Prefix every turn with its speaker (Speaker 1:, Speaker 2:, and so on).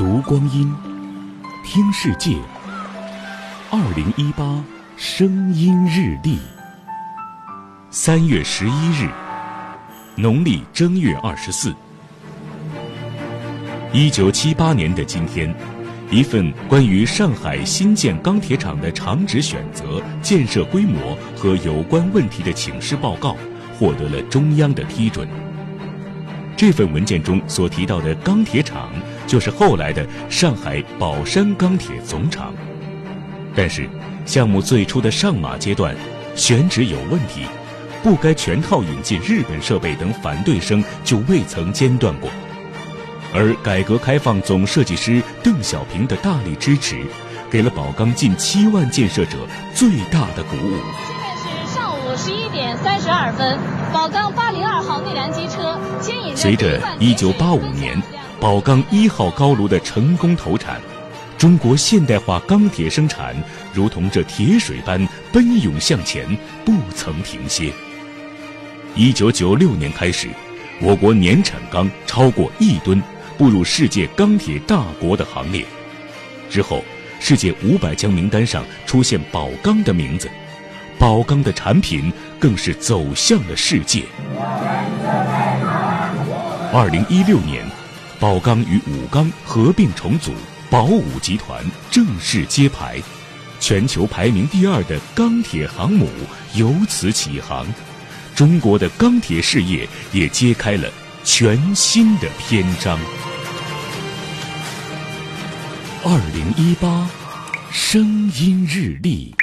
Speaker 1: 读光阴，听世界。二零一八声音日历，三月十一日，农历正月二十四。一九七八年的今天，一份关于上海新建钢铁厂的厂址选择、建设规模和有关问题的请示报告获得了中央的批准。这份文件中所提到的钢铁厂，就是后来的上海宝山钢铁总厂。但是，项目最初的上马阶段，选址有问题，不该全套引进日本设备等反对声就未曾间断过。而改革开放总设计师邓小平的大力支持，给了宝钢近七万建设者最大的鼓舞。
Speaker 2: 现在是上午十一点三十二分，宝钢八零二号内燃机车牵引着
Speaker 1: 随着一九八五年宝钢一号高炉的成功投产，中国现代化钢铁生产如同这铁水般奔涌向前，不曾停歇。一九九六年开始，我国年产钢超过亿吨。步入世界钢铁大国的行列，之后，世界五百强名单上出现宝钢的名字，宝钢的产品更是走向了世界。二零一六年，宝钢与武钢合并重组，宝武集团正式揭牌，全球排名第二的钢铁航母由此起航，中国的钢铁事业也揭开了全新的篇章。二零一八声音日历。